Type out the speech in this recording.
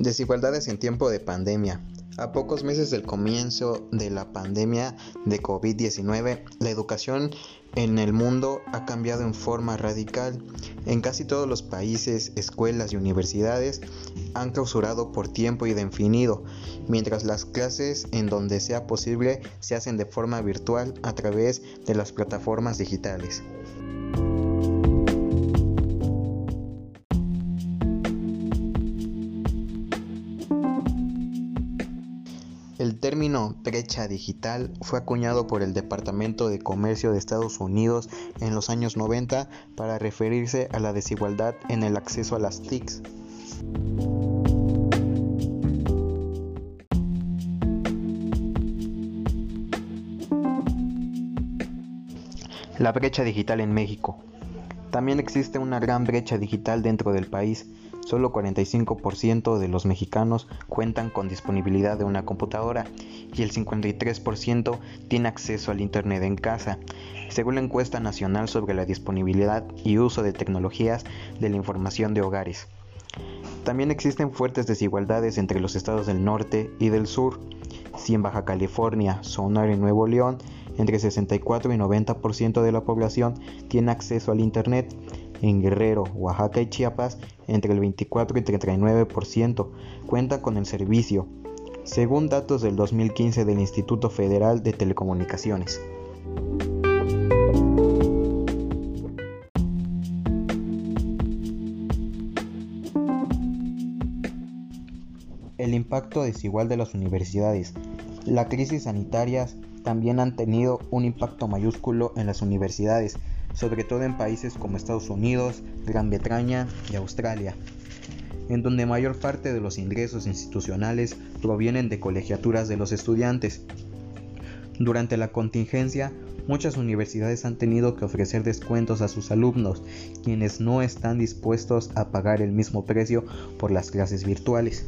Desigualdades en tiempo de pandemia. A pocos meses del comienzo de la pandemia de COVID-19, la educación en el mundo ha cambiado en forma radical. En casi todos los países, escuelas y universidades han clausurado por tiempo indefinido, mientras las clases en donde sea posible se hacen de forma virtual a través de las plataformas digitales. Término brecha digital fue acuñado por el Departamento de Comercio de Estados Unidos en los años 90 para referirse a la desigualdad en el acceso a las TICs. La brecha digital en México. También existe una gran brecha digital dentro del país Solo 45% de los mexicanos cuentan con disponibilidad de una computadora y el 53% tiene acceso al Internet en casa, según la encuesta nacional sobre la disponibilidad y uso de tecnologías de la información de hogares. También existen fuertes desigualdades entre los estados del norte y del sur. Si en Baja California, Sonora y Nuevo León, entre 64 y 90% de la población tiene acceso al Internet, en Guerrero, Oaxaca y Chiapas, entre el 24 y 39% cuenta con el servicio, según datos del 2015 del Instituto Federal de Telecomunicaciones. El impacto desigual de las universidades. La crisis sanitaria también han tenido un impacto mayúsculo en las universidades, sobre todo en países como Estados Unidos, Gran Bretaña y Australia, en donde mayor parte de los ingresos institucionales provienen de colegiaturas de los estudiantes. Durante la contingencia, muchas universidades han tenido que ofrecer descuentos a sus alumnos, quienes no están dispuestos a pagar el mismo precio por las clases virtuales.